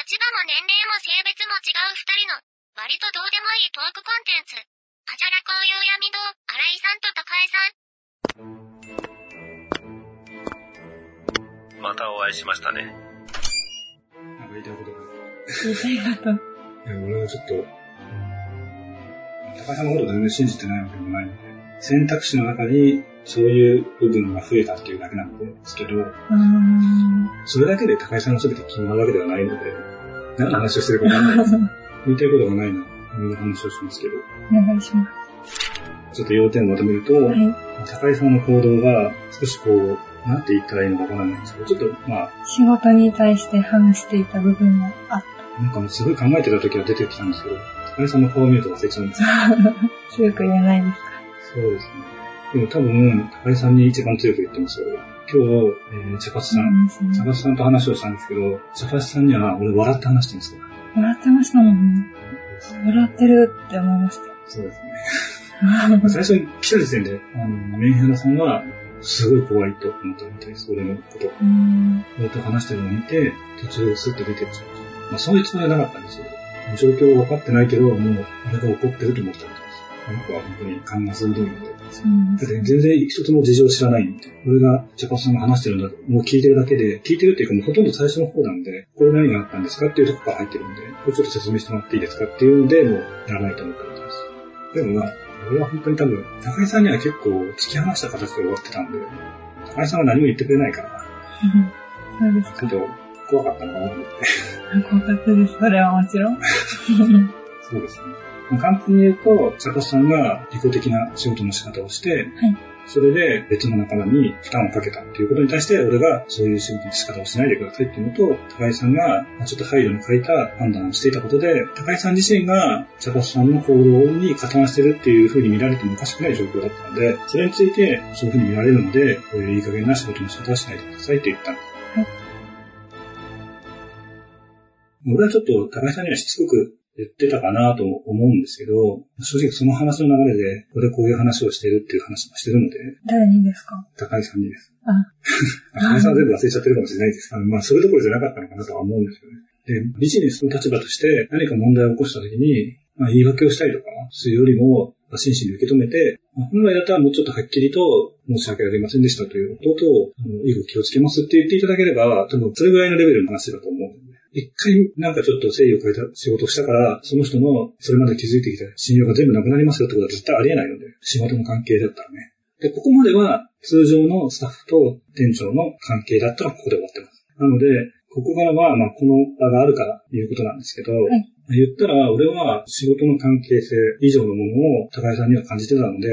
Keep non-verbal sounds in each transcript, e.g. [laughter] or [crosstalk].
立場も年齢も性別も違う二人の、割とどうでもいいトークコンテンツ。あじゃらこういう闇堂、新井さんと高井さん。またお会いしましたね。なんか言いたいことが。言いたいこと。[laughs] いや、俺はちょっと、高井さんのこと全然信じてないわけでもないので、選択肢の中にそういう部分が増えたっていうだけなんですけど、それだけで高井さんの全て決まるわけではないので、何の話をしてるかわかんないです。言いたいことがないな、こんな話をしますけど。お願いします。ちょっと要点をまとめると、はい。高井さんの行動が少しこう、なんて言ったらいいのかわからないんですけど、ちょっとまあ、仕事に対して反していた部分があっなんかすごい考えてた時は出てきたんですけど、高井さんの顔を見ると忘れちゃうんです。[laughs] 強く言えないですか？そうですね。でも多分、高井さんに一番強く言ってますよ。今日、えー、茶髪さん、そう茶髪さんと話をしたんですけど、茶髪さんには俺笑って話してるんですよ。笑ってましたもんね。笑ってるって思いました。そうですね。[laughs] 最初に来た時点で、あの、メンヘラさんは、すごい怖いと思ったみたいです、俺のこと。うん。俺と話してるのを見て、途中スッと出てっちゃう。まあ、そういうつもりはなかったんですよ。状況が分かってないけど、もう、俺が怒ってると思ったみたいです。あの子は本当に勘が鋭いので。そうなん。だって全然一つも事情知らないんで、俺がジャパンさんが話してるんだ、もう聞いてるだけで、聞いてるっていうかもうほとんど最初の方なんで、これ何があったんですかっていうとこから入ってるんで、これちょっと説明してもらっていいですかっていうので、もうやらないと思ったみたいです。でもまあ、俺は本当に多分、高井さんには結構突き放した形で終わってたんで、高井さんは何も言ってくれないから、そうですか。ちょっと怖かったのかなと思って。怖かったです。それはもちろん。[laughs] そうですね。まあ簡単に言うと、坂田さんが利己的な仕事の仕方をして、それで別の仲間に負担をかけたっていうことに対して、俺がそういう仕事の仕方をしないでくださいっていうのと、高井さんがまあちょっと配慮の欠いた判断をしていたことで、高井さん自身が茶髪さんの行動に加担してるっていうふうに見られてもおかしくない状況だったので、それについてそういうふうに見られるので、こういういい加減な仕事の仕方はしないでくださいって言ったんです。俺はちょっと高井さんにはしつこく言ってたかなと思うんですけど、正直その話の流れで、俺こういう話をしてるっていう話もしてるので、誰にですか？高井さんにです。あ、[laughs] 高井さんは全部忘れちゃってるかもしれないです。あのまあ、それどころじゃなかったのかなとは思うんですよね。で、ビジネスの立場として何か問題を起こした時に、まあ、言い訳をしたりとかするよりも、真摯に受け止めて、まあ本来だったらもうちょっとはっきりと申し訳ありませんでしたということと、あの以後気をつけますって言っていただければ、多分それぐらいのレベルの話だと思う。一回なんかちょっと誠意を変えた仕事をしたから、その人のそれまで築いてきた信用が全部なくなりますよってことは絶対ありえないので、仕事の関係だったらね。で、ここまでは通常のスタッフと店長の関係だったらここで終わってます。なので、ここからは、まあ、この場があるからいうことなんですけど、い言ったら、俺は仕事の関係性以上のものを高井さんには感じてたので、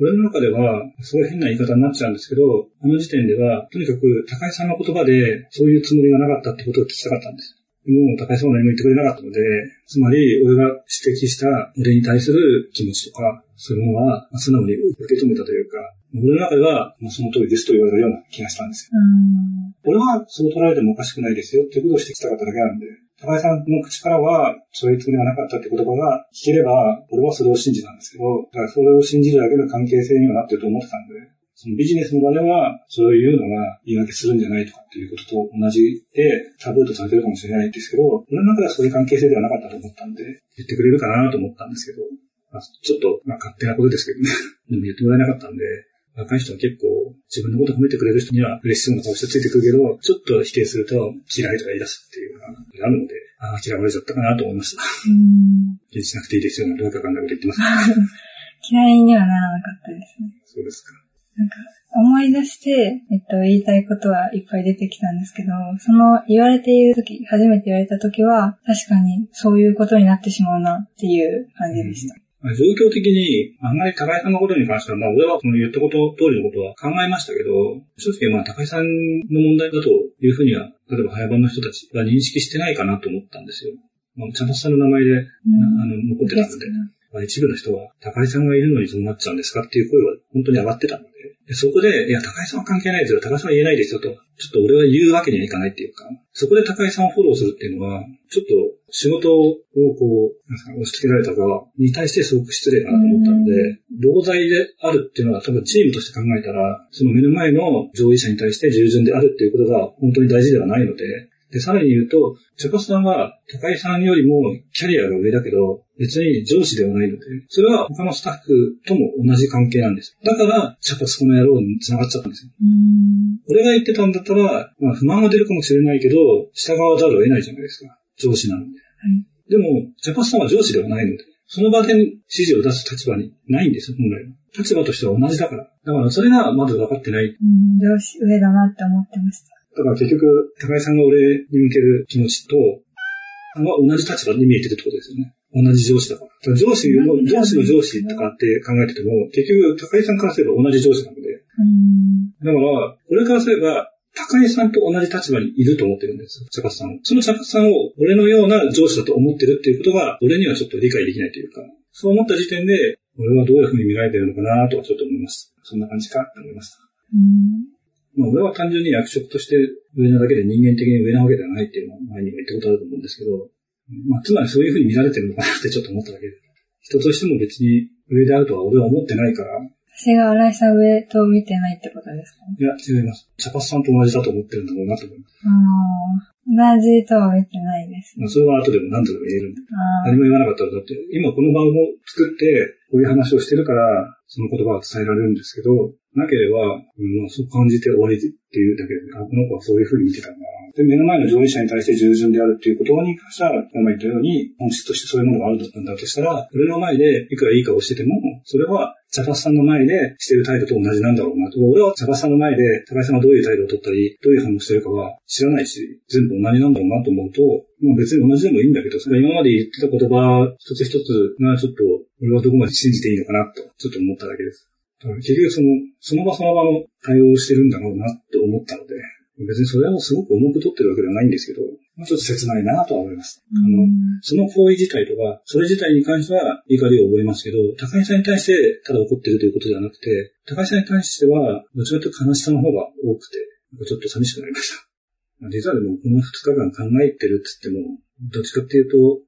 俺の中では、すごい変な言い方になっちゃうんですけど、あの時点では、とにかく高井さんの言葉で、そういうつもりがなかったってことを聞きたかったんです。でも、高井さんは何も言ってくれなかったので、つまり、俺が指摘した俺に対する気持ちとか、そういうものは、まあ素直に受け止めたというか、俺の中では、まあ、その通りですと言われるような気がしたんですよ。うん。俺はそう捉えてもおかしくないですよっていうことをしてきたかっただけなんで、高井さんの口からは、そういうつもりがなかったって言葉が聞ければ、俺はそれを信じたんですけど、だからそれを信じるだけの関係性にはなってると思ってたんで、そのビジネスの場では、そういうのが言い訳するんじゃないとかっていうことと同じで、タブーとされてるかもしれないんですけど、俺の中ではそういう関係性ではなかったと思ったんで、言ってくれるかなと思ったんですけど、まあ、ちょっと、まあ、勝手なことですけどね。[laughs] でも言ってもらえなかったんで、若い人は結構自分のこと褒めてくれる人には嬉しそうな顔してついてくるけど、ちょっと否定すると嫌いとか言い出すっていうのがあるので、ああ、嫌われちゃったかなと思いました。うん。気にしなくていいですよ。なんとなくわかんないこと言ってます。[laughs] 嫌いにはならなかったですね。そうですか。なんか、思い出して、えっと、言いたいことはいっぱい出てきたんですけど、その言われている時、初めて言われた時は、確かにそういうことになってしまうなっていう感じでした。まあ状況的に、あんまり高井さんのことに関しては、まあ俺はその言ったこと通りのことは考えましたけど、正直まあ高井さんの問題だというふうには、例えば早番の人たちが認識してないかなと思ったんですよ。まあ、茶髪さんの名前で、うんあの、残ってたので、まあ、一部の人は、高井さんがいるのにどうなっちゃうんですかっていう声は本当に上がってたので、でそこで、いや、高井さんは関係ないですよ、高井さんは言えないですよと、ちょっと俺は言うわけにはいかないっていうか、そこで高井さんをフォローするっていうのは、ちょっと仕事をこう、なんか押し付けられた側に対してすごく失礼かなと思ったので、同罪であるっていうのは多分チームとして考えたら、その目の前の上位者に対して従順であるっていうことが本当に大事ではないので、で、さらに言うと、茶ャさんは高井さんよりもキャリアが上だけど、別に上司ではないので、それは他のスタッフとも同じ関係なんです。だから、茶ャパスこの野郎に繋がっちゃったんですよ。俺が言ってたんだったら、まあ不満は出るかもしれないけど、従わざるを得ないじゃないですか。上司なので。はい、でも、茶ャパスさんは上司ではないので、その場で指示を出す立場にないんですよ、本来は。立場としては同じだから。だからそれがまだ分かってない。うん、上司上だなって思ってました。だから結局、高井さんが俺に向ける気持ちと、は同じ立場に見えてるってことですよね。同じ上司だから。から上司の、上司の上司とかって考えてても、結局、高井さんからすれば同じ上司なので。だから、俺からすれば、高井さんと同じ立場にいると思ってるんですよ、茶髪さんを。その茶髪さんを俺のような上司だと思ってるっていうことが、俺にはちょっと理解できないというか、そう思った時点で、俺はどういうふうに見られてるのかなとはちょっと思います。そんな感じかって思いました。まあ、俺は単純に役職として上なだけで人間的に上なわけではないっていうのは前にも言ったことあると思うんですけど、まあ、つまりそういうふうに見られてるのかなってちょっと思っただけで。人としても別に上であるとは俺は思ってないから。私が荒井さん上と見てないってことですか？いや、違います。茶髪さんと同じだと思ってるんだろうなと思います。ああ、同じとは見てないです、ね。まあ、それは後でも何度でも言えるんで。何も言わなかったら、だって、今この番を作って、こういう話をしてるから、その言葉は伝えられるんですけど、なければ、うん、まあ、そう感じて終わりっていうだけで、あ、この子はそういうふうに見てたんだな。で、目の前の上位者に対して従順であるっていう言葉に関しては、今言ったように、本質としてそういうものがあるんだとしたら、俺の前でいくらいい顔してても、それは、茶髪さんの前でしてる態度と同じなんだろうなと。俺は茶髪さんの前で、高井さんがどういう態度を取ったり、どういう反応してるかは知らないし、全部同じなんだろうなと思うと、まあ別に同じでもいいんだけど、それ今まで言ってた言葉一つ一つがちょっと、俺はどこまで信じていいのかなと、ちょっと思っただけです。結局その、その場その場の対応をしてるんだろうなって思ったので、別にそれはすごく重く取ってるわけではないんですけど、まあ、ちょっと切ないなとは思います。あの、その行為自体とか、それ自体に関しては怒りを覚えますけど、高井さんに対してただ怒ってるということではなくて、高井さんに関しては、どちらかというと悲しさの方が多くて、ちょっと寂しくなりました。実はでもこの2日間考えてるって言っても、どっちかっていうと、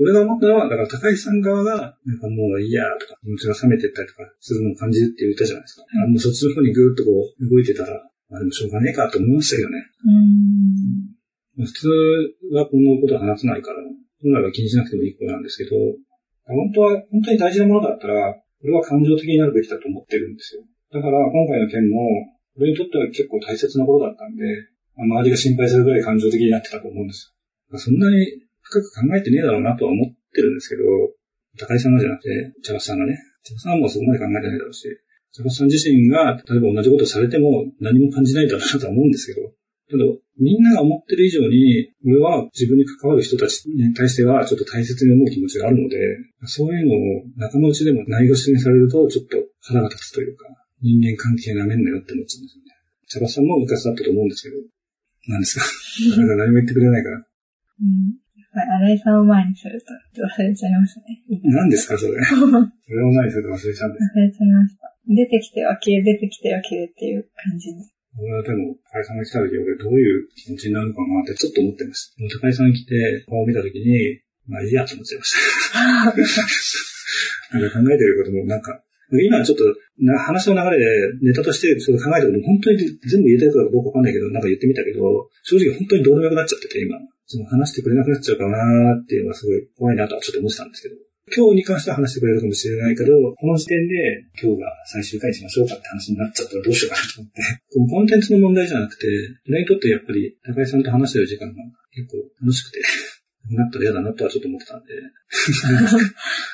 俺が思ったのは、だから高井さん側が、なんかもういいやとか、気持ちが冷めてったりとかするのを感じるって言ったじゃないですか。あもうそっちの方にぐーっとこう動いてたら、まあでもしょうがねえかと思いましたけどね。うん、普通はこのことは話さないから、本来は気にしなくてもいいことなんですけど、本当は、本当に大事なものだったら、俺は感情的になるべきだと思ってるんですよ。だから今回の件も、俺にとっては結構大切なことだったんで、周りが心配するぐらい感情的になってたと思うんですよ。そんなに深く考えてねえだろうなとは思ってるんですけど、高井さんがじゃなくて、茶橋さんがね、茶橋さんもそこまで考えてないだろうし、坂さん自身が、例えば同じことされても何も感じないだろうなとは思うんですけど、けど、みんなが思ってる以上に、俺は自分に関わる人たちに対してはちょっと大切に思う気持ちがあるので、そういうのを仲間内でもないがしにされると、ちょっと腹が立つというか、人間関係なめんなよって思っちゃうんですよね。茶葉さんも昔だったと思うんですけど、何ですか？[laughs] なんか何も言ってくれないから。うん。新井さんを前にすると忘れちゃいますね。何ですか、それ？[laughs] それを前にすると忘れちゃうんです忘れちゃいました。出てきては消え、出てきては消えっていう感じに。俺はでも、高井さんが来た時、俺どういう気持ちになるのかなってちょっと思ってました。高井さんが来て、顔を見た時に、まあいいやと思っちゃいました。[laughs] なんか考えてることもなんか、今ちょっとな話の流れでネタとしてそれ考えたこと本当に全部言えたいことかどうかわかんないけど、なんか言ってみたけど、正直本当にどうでもよくなっちゃってて今。その話してくれなくなっちゃうかなっていうのがすごい怖いなとはちょっと思ってたんですけど。今日に関しては話してくれるかもしれないけど、この時点で今日が最終回にしましょうかって話になっちゃったらどうしようかなと思って。このコンテンツの問題じゃなくて、俺にとってやっぱり高井さんと話してる時間が結構楽しくて、なったら嫌だなとはちょっと思ってたんで。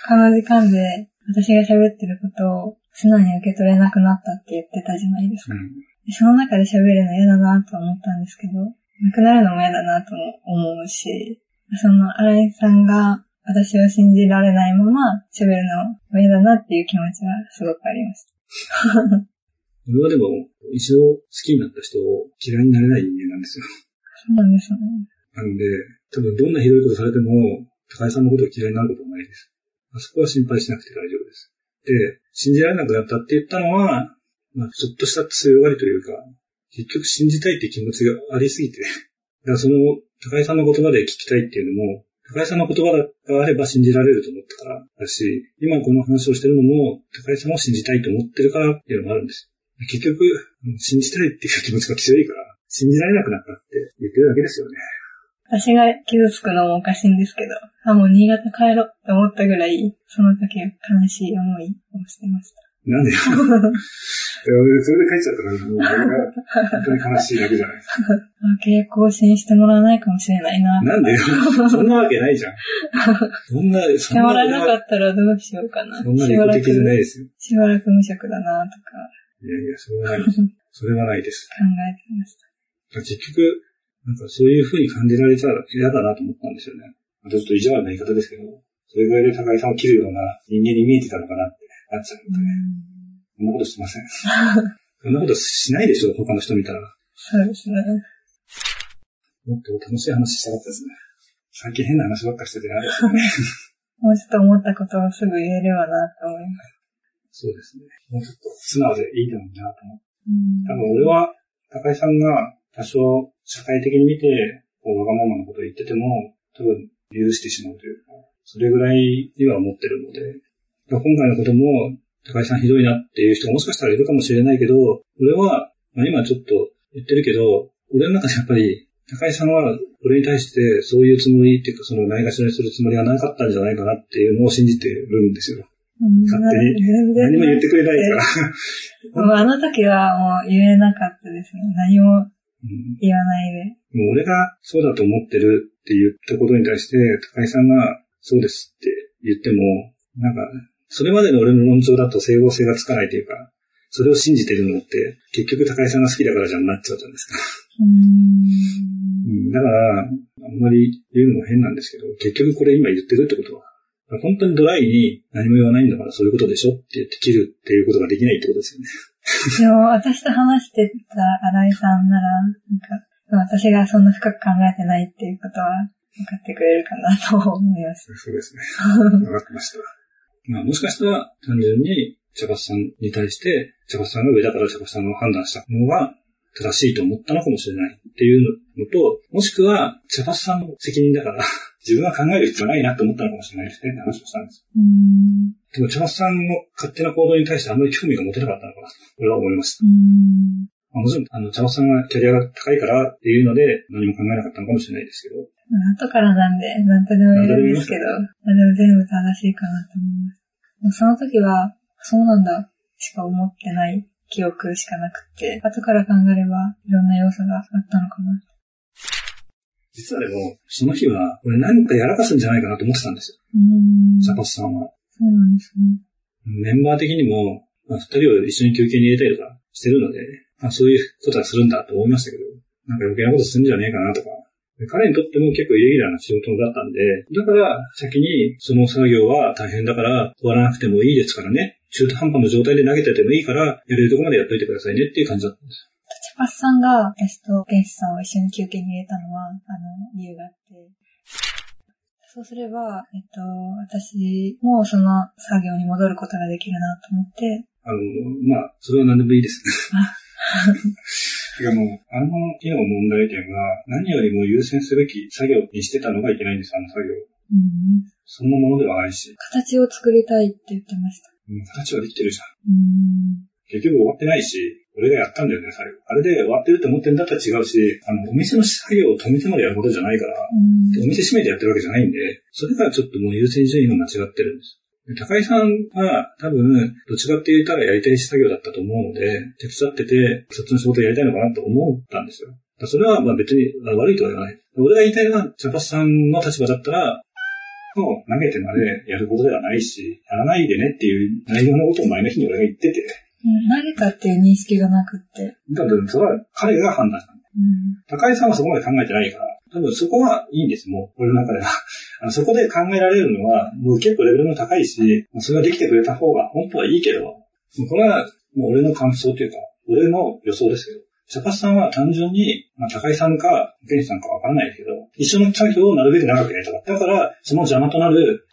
この時間で私が喋ってることを素直に受け取れなくなったって言ってたじゃないですか。うん、その中で喋るの嫌だなと思ったんですけど、なくなるのも嫌だなと思うし、その新井さんが私を信じられないまま喋るのも嫌だなっていう気持ちはすごくありました。[laughs] 俺はでも、一度好きになった人を嫌いになれない人間なんですよ。そうなんですね。なんで、多分どんなひどいことされても、高井さんのことを嫌いになることはないです。あそこは心配しなくて大丈夫です。で、信じられなくなったって言ったのは、まあ、ちょっとした強がりというか、結局信じたいって気持ちがありすぎて、[laughs] だからその、高井さんの言葉で聞きたいっていうのも、高井さんの言葉があれば信じられると思ったからだし、今この話をしてるのも、高井さんを信じたいと思ってるからっていうのもあるんです。結局、信じたいっていう気持ちが強いから、信じられなくなったって言ってるだけですよね。私が傷つくのもおかしいんですけど、あ、もう新潟帰ろうって思ったぐらい、その時悲しい思いをしてました。なんで [laughs] いやそれで帰っちゃったら、もう俺が本当に悲しいだけじゃないですか。あ契約更新してもらわないかもしれないな。なんでよ？そんなわけないじゃん。[laughs] そんな、しそんなてもらえなかったらどうしようかな。そんなしばらく利己的じゃないですよ。しばらく無職だなとかいやいや、それはないです。[laughs] それはないです。考えてました。結局、なんかそういう風に感じられたら嫌だなと思ったんですよね。またちょっと意地悪な言い方ですけど、それぐらいで高井さんを切るような人間に見えてたのかなってなっちゃうので、そんなことしません。[laughs] そんなことしないでしょ、他の人見たら。そうですね。もっと楽しい話したかったですね。最近変な話ばっかりしてて嫌ですよね。[laughs] もうちょっと思ったことをすぐ言えればなと思います。そうですね。もうちょっと素直でいいだろうなと思って。うん多分俺は、高井さんが多少社会的に見て、こうわがままなことを言ってても、多分許してしまうというか、それぐらいには思ってるので、今回のことも、高井さんひどいなっていう人がもしかしたらいるかもしれないけど、俺は、まあ、今ちょっと言ってるけど、俺の中でやっぱり、高井さんは俺に対してそういうつもりっていうか、そのないがしろにするつもりはなかったんじゃないかなっていうのを信じてるんですよ。うん勝手に何も言ってくれないから。[laughs] もうあの時はもう言えなかったですね。何もうん言わないで。もう俺がそうだと思ってるって言ったことに対して、高井さんがそうですって言っても、なんか、それまでの俺の論調だと整合性がつかないというか、それを信じてるのって、結局高井さんが好きだからじゃんなっちゃうじゃないですか。うーんうん、だから、あんまり言うのも変なんですけど、結局これ今言ってるってことは、本当にドライに何も言わないんだからそういうことでしょって言って切るっていうことができないってことですよね。でも私と話してた新井さんなら、なんか、私がそんな深く考えてないっていうことは分かってくれるかなと思います。そうですね。[laughs] 分かってました。まあもしかしたら単純に茶髪さんに対して、茶髪さんが上だから茶髪さんが判断したのが正しいと思ったのかもしれないっていうのと、もしくは茶髪さんの責任だから、[laughs] 自分は考える必要ないなって思ったのかもしれないですねって話をしたんです。でも茶髪さんの勝手な行動に対してあんまり興味が持てなかったのかなと、俺は思いました。まあもちろん、あの、茶髪さんがキャリアが高いからっていうので何も考えなかったのかもしれないですけど、後からなんで、なんとでも言えるんですけど、まあでも全部正しいかなと思います。その時は、そうなんだ、しか思ってない記憶しかなくって、後から考えれば、いろんな要素があったのかな。実はでも、その日は、俺何かやらかすんじゃないかなと思ってたんですよ。うーん。茶そう髪さんは。なんですね。メンバー的にも、まあ、二人を一緒に休憩に入れたりとかしてるので、まあ、そういうことはするんだと思いましたけど、なんか余計なことするんじゃねえかなとか。で彼にとっても結構イレギュラーな仕事だったんで、だから先にその作業は大変だから終わらなくてもいいですからね。中途半端な状態で投げててもいいから、やれるとこまでやっといてくださいねっていう感じだったんです。チャパスさんが私とゲンスさんを一緒に休憩に入れたのは、あの、理由があって。そうすれば、えっと、私もその作業に戻ることができるなと思って、あの、まあ、それは何でもいいです。[laughs] [laughs] [laughs] てかもう、あの日の問題点は、何よりも優先すべき作業にしてたのがいけないんです、あの作業。うん、そんなものではないし、形を作りたいって言ってました。うん形はできてるじゃん。うん結局終わってないし、俺がやったんだよね、最後。あれで終わってるって思ってんだったら違うし、あの、お店の作業を止めてまでやることじゃないから、お店閉めてやってるわけじゃないんで、それがちょっともう優先順位が間違ってるんです。で高井さんは多分、どっちかって言ったらやりたい作業だったと思うので、手伝ってて、そっちの仕事やりたいのかなと思ったんですよ。それはまあ別にあ悪いとは言わない。俺が言いたいのは、茶髪さんの立場だったら、もう投げてまでやることではないし、やらないでねっていう内容のことを前の日に俺が言ってて、うん投げたっていう認識がなくって。だからそれは彼が判断したの。うん高井さんはそこまで考えてないから、多分そこはいいんです、もう、俺の中では。そこで考えられるのは、もう結構レベルも高いし、それができてくれた方が本当はいいけど、これはもう俺の感想というか、俺の予想ですけど、茶髪さんは単純に、まあ、高井さんか、ケンさんかわからないけど、一緒の作業をなるべく長くやりたかった。だから、その邪魔となる、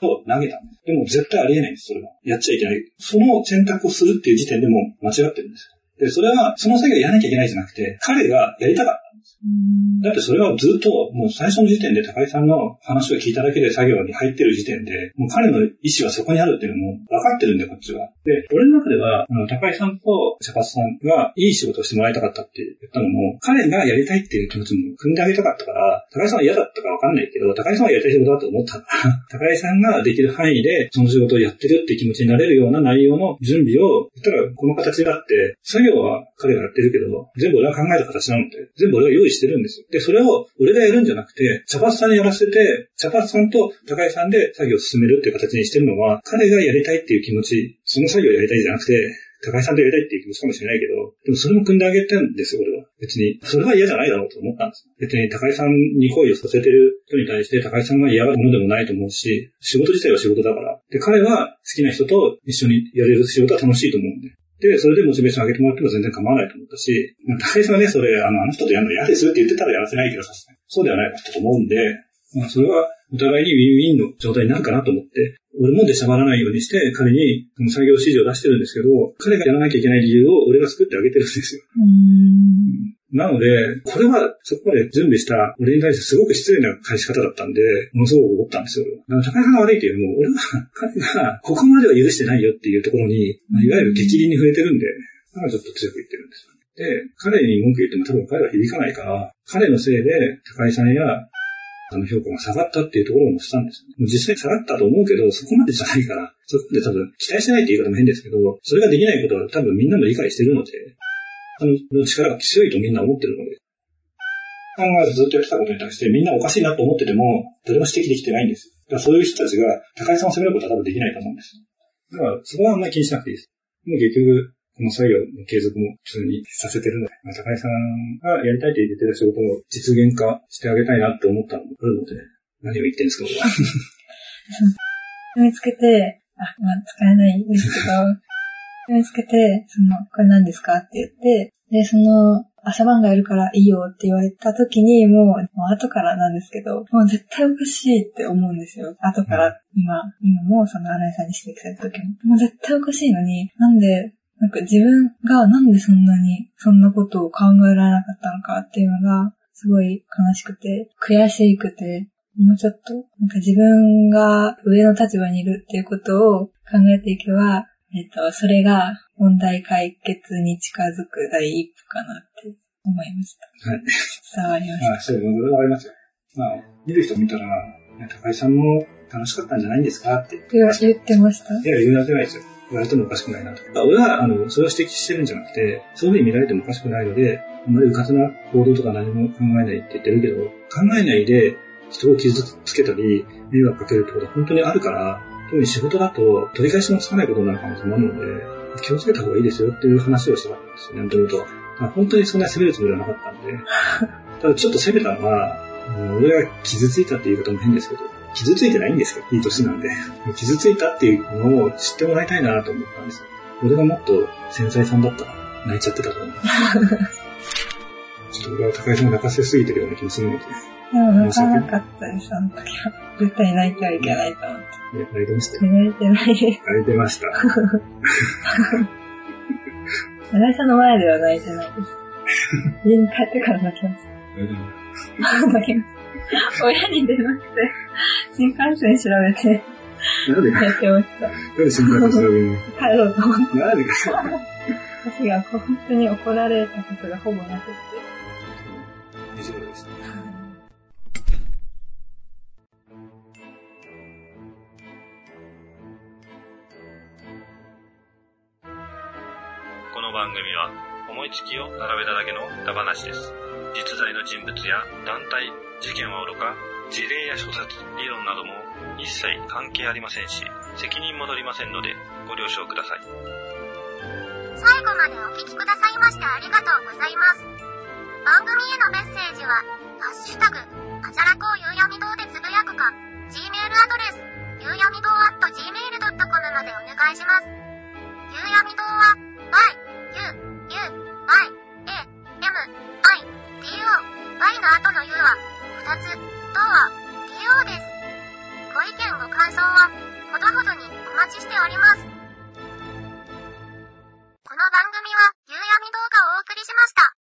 と投げたんです。でも絶対ありえないんです、それは。やっちゃいけない。その選択をするっていう時点でも間違ってるんですよ。で、それは、その作業やらなきゃいけないじゃなくて、彼がやりたかったんです。うんだってそれはずっと、もう最初の時点で高井さんの話を聞いただけで作業に入ってる時点で、もう彼の意思はそこにあるっていうのも分かってるんで、こっちは。で、俺の中では、あの高井さんと茶髪さんがいい仕事をしてもらいたかったって言ったのも、彼がやりたいっていう気持ちも組んであげたかったから、高井さんは嫌だったか分かんないけど、高井さんはやりたい仕事だと思ったから、[laughs] 高井さんができる範囲でその仕事をやってるって気持ちになれるような内容の準備を、言ったらこの形があって、作業は彼がやってるけど、全部俺が考えた形なので、全部俺が用意してるんですよ。で、それを俺がやるんじゃなくて、茶髪さんにやらせて、茶髪さんと高井さんで作業を進めるっていう形にしてるのは、彼がやりたいっていう気持ち、その作業をやりたいじゃなくて、高井さんとやりたいっていう気持ちかもしれないけど、でもそれも組んであげてるんですよ、俺は。別に。それは嫌じゃないだろうと思ったんです。別に高井さんに恋をさせてる人に対して高井さんが嫌がるものでもないと思うし、仕事自体は仕事だから。で、彼は好きな人と一緒にやれる仕事は楽しいと思うんで。で、それでモチベーション上げてもらっても全然構わないと思ったし、まあ、高井さんがね、それ、あの、あの人とやるの嫌ですって言ってたらやらせないけどさ、そうではないかと思うんで、まあ、それはお互いにウィンウィンの状態になるかなと思って、俺も出しゃばらないようにして、彼に作業指示を出してるんですけど、彼がやらなきゃいけない理由を俺が作ってあげてるんですよ。なので、これはそこまで準備した俺に対してすごく失礼な返し方だったんで、ものすごく思ったんですよ。だから高井さんが悪いというよりも、俺は彼がここまでは許してないよっていうところに、いわゆる激鱗に触れてるんで、だからちょっと強く言ってるんですよ。で、彼に文句言っても多分彼は響かないから、彼のせいで高井さんやあの評価が下がったっていうところもしたんですよ。実際下がったと思うけど、そこまでじゃないから、そこまで多分期待してないって言い方も変ですけど、それができないことは多分みんなも理解してるので、の力が強いとみんな思ってるので、さんがずっとやってたことに対してみんなおかしいなと思ってても、誰も指摘できてないんです。だからそういう人たちが高井さんを責めることは多分できないと思うんです。だからそこはあんまり気にしなくていいです。もう結局、この作業の継続も普通にさせてるので、まあ、高井さんがやりたいと言ってた仕事を実現化してあげたいなって思ったのもあるので、何を言ってるんですか、僕は。[laughs] 見つけて、あ、まあ、使えないんですけど、見つけて、その、これ何ですかって言って、で、その、朝晩がやるからいいよって言われた時に、もう、もう後からなんですけど、もう絶対おかしいって思うんですよ。後から、今、今もその新井さんに指摘された時も。もう絶対おかしいのに、なんでなんか自分がなんでそんなにそんなことを考えられなかったのかっていうのがすごい悲しくて、悔しくて、もうちょっと、なんか自分が上の立場にいるっていうことを考えていけば、えっと、それが問題解決に近づく第一歩かなって思いました。はい。伝わりました。あ、そう、伝わりますよ。まあ、見る人見たら、高井さんも楽しかったんじゃないんですかって言ってました。いや、言うわけないですよ。言われてもおかしくないなと。俺は、あの、それを指摘してるんじゃなくて、そういうふうに見られてもおかしくないので、あんまりうかつな行動とか何も考えないって言ってるけど、考えないで人を傷つけたり、迷惑かけるってことは本当にあるから、特に仕事だと取り返しのつかないことになる可能性もあるので、気をつけた方がいいですよっていう話をしたんですよね、もともと。本当にそんなに責めるつもりはなかったんで。[laughs] ただちょっと責めたのは、俺が傷ついたっていう言い方も変ですけど、傷ついてないんですよ。いい年なんで。傷ついたっていうのを知ってもらいたいなと思ったんですよ。俺がもっと繊細さんだったら泣いちゃってたと思う。[laughs] ちょっと俺は高井さんを泣かせすぎてるような気もするので。でも泣かなかったです、あの時は。絶対泣いてはいけないと思って。泣いてましたよ。泣いてないです。泣いてました。高井さんの前では泣いてないです。家に帰ってから泣きました。泣きました。親に電話して、新幹線調べて、なんでやってました。なんで新幹線調べるの？帰ろうと思って。なんでか私が本当に怒られたことがほぼなくて。いつきを並べただけの歌話です。実在の人物や団体、事件はおろか、事例や諸説、理論なども一切関係ありませんし、責任も取りませんので、ご了承ください。最後までお聞きくださいましてありがとうございます。番組へのメッセージは、ハッシュタグ、あじゃらこうゆうやみ堂でつぶやくか、Gmail アドレス、ゆうやみ堂 at gmail.com までお願いします。ゆうやみ堂は、y, u, u, y, a, m, i, D, O, y の後の u は、2つ、とは、DO です。ご意見ご感想は、ほどほどにお待ちしております。この番組は、夕闇動画をお送りしました。